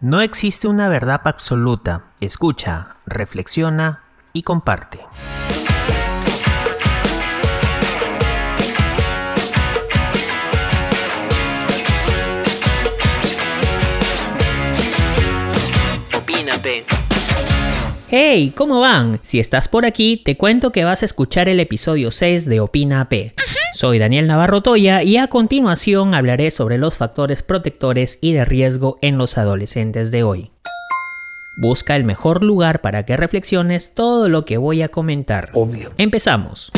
No existe una verdad absoluta. Escucha, reflexiona y comparte. Opínate. Hey, ¿cómo van? Si estás por aquí, te cuento que vas a escuchar el episodio 6 de Opina P. Soy Daniel Navarro Toya y a continuación hablaré sobre los factores protectores y de riesgo en los adolescentes de hoy. Busca el mejor lugar para que reflexiones todo lo que voy a comentar. Obvio. Empezamos.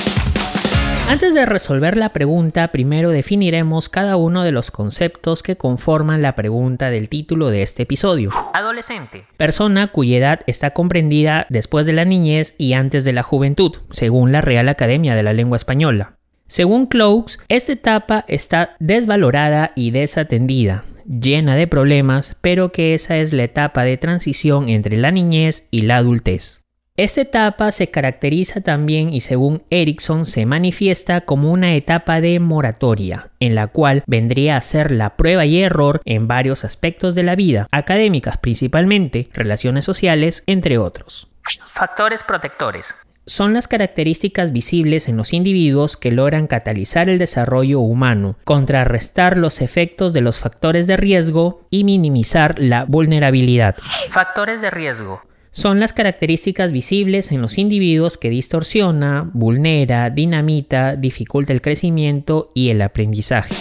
Antes de resolver la pregunta, primero definiremos cada uno de los conceptos que conforman la pregunta del título de este episodio. Adolescente. Persona cuya edad está comprendida después de la niñez y antes de la juventud, según la Real Academia de la Lengua Española. Según Cloaks, esta etapa está desvalorada y desatendida, llena de problemas, pero que esa es la etapa de transición entre la niñez y la adultez. Esta etapa se caracteriza también y según Erickson se manifiesta como una etapa de moratoria, en la cual vendría a ser la prueba y error en varios aspectos de la vida, académicas principalmente, relaciones sociales, entre otros. Factores protectores son las características visibles en los individuos que logran catalizar el desarrollo humano, contrarrestar los efectos de los factores de riesgo y minimizar la vulnerabilidad. Factores de riesgo son las características visibles en los individuos que distorsiona, vulnera, dinamita, dificulta el crecimiento y el aprendizaje.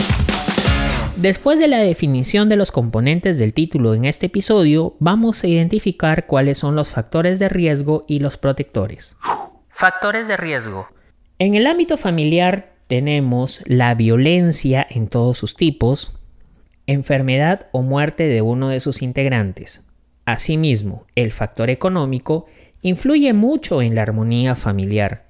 Después de la definición de los componentes del título en este episodio, vamos a identificar cuáles son los factores de riesgo y los protectores. Factores de riesgo. En el ámbito familiar tenemos la violencia en todos sus tipos, enfermedad o muerte de uno de sus integrantes. Asimismo, el factor económico influye mucho en la armonía familiar.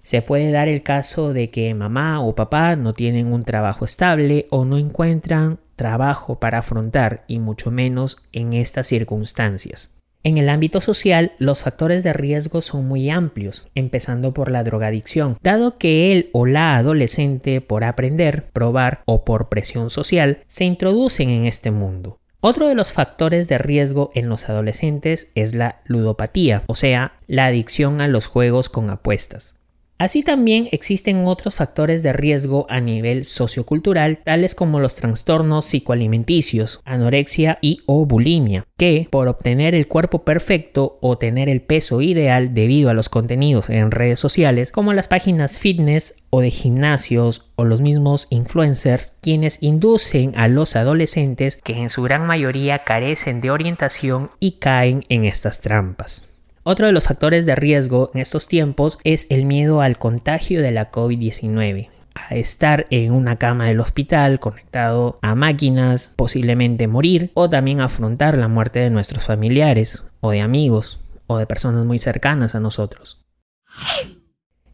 Se puede dar el caso de que mamá o papá no tienen un trabajo estable o no encuentran trabajo para afrontar y mucho menos en estas circunstancias. En el ámbito social, los factores de riesgo son muy amplios, empezando por la drogadicción, dado que él o la adolescente por aprender, probar o por presión social se introducen en este mundo. Otro de los factores de riesgo en los adolescentes es la ludopatía, o sea, la adicción a los juegos con apuestas. Así también existen otros factores de riesgo a nivel sociocultural, tales como los trastornos psicoalimenticios, anorexia y o bulimia, que por obtener el cuerpo perfecto o tener el peso ideal debido a los contenidos en redes sociales, como las páginas fitness o de gimnasios o los mismos influencers, quienes inducen a los adolescentes que en su gran mayoría carecen de orientación y caen en estas trampas. Otro de los factores de riesgo en estos tiempos es el miedo al contagio de la COVID-19 a estar en una cama del hospital conectado a máquinas, posiblemente morir o también afrontar la muerte de nuestros familiares o de amigos o de personas muy cercanas a nosotros.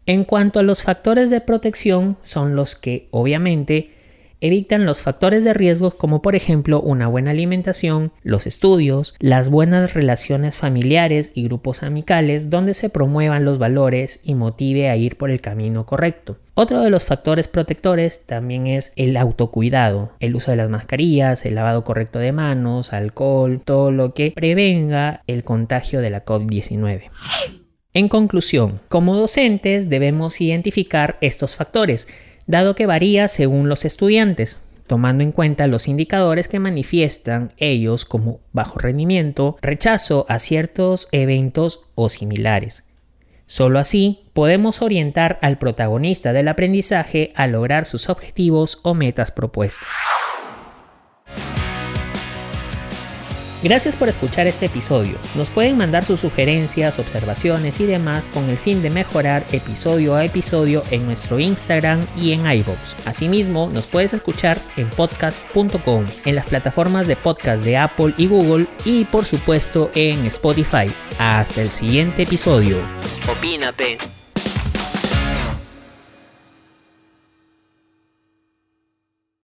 En cuanto a los factores de protección son los que obviamente evitan los factores de riesgo como por ejemplo una buena alimentación, los estudios, las buenas relaciones familiares y grupos amicales donde se promuevan los valores y motive a ir por el camino correcto. Otro de los factores protectores también es el autocuidado, el uso de las mascarillas, el lavado correcto de manos, alcohol, todo lo que prevenga el contagio de la COVID-19. En conclusión, como docentes debemos identificar estos factores dado que varía según los estudiantes, tomando en cuenta los indicadores que manifiestan ellos como bajo rendimiento, rechazo a ciertos eventos o similares. Solo así podemos orientar al protagonista del aprendizaje a lograr sus objetivos o metas propuestas. Gracias por escuchar este episodio. Nos pueden mandar sus sugerencias, observaciones y demás con el fin de mejorar episodio a episodio en nuestro Instagram y en iVoox. Asimismo, nos puedes escuchar en podcast.com, en las plataformas de podcast de Apple y Google y por supuesto en Spotify. Hasta el siguiente episodio. Opínate.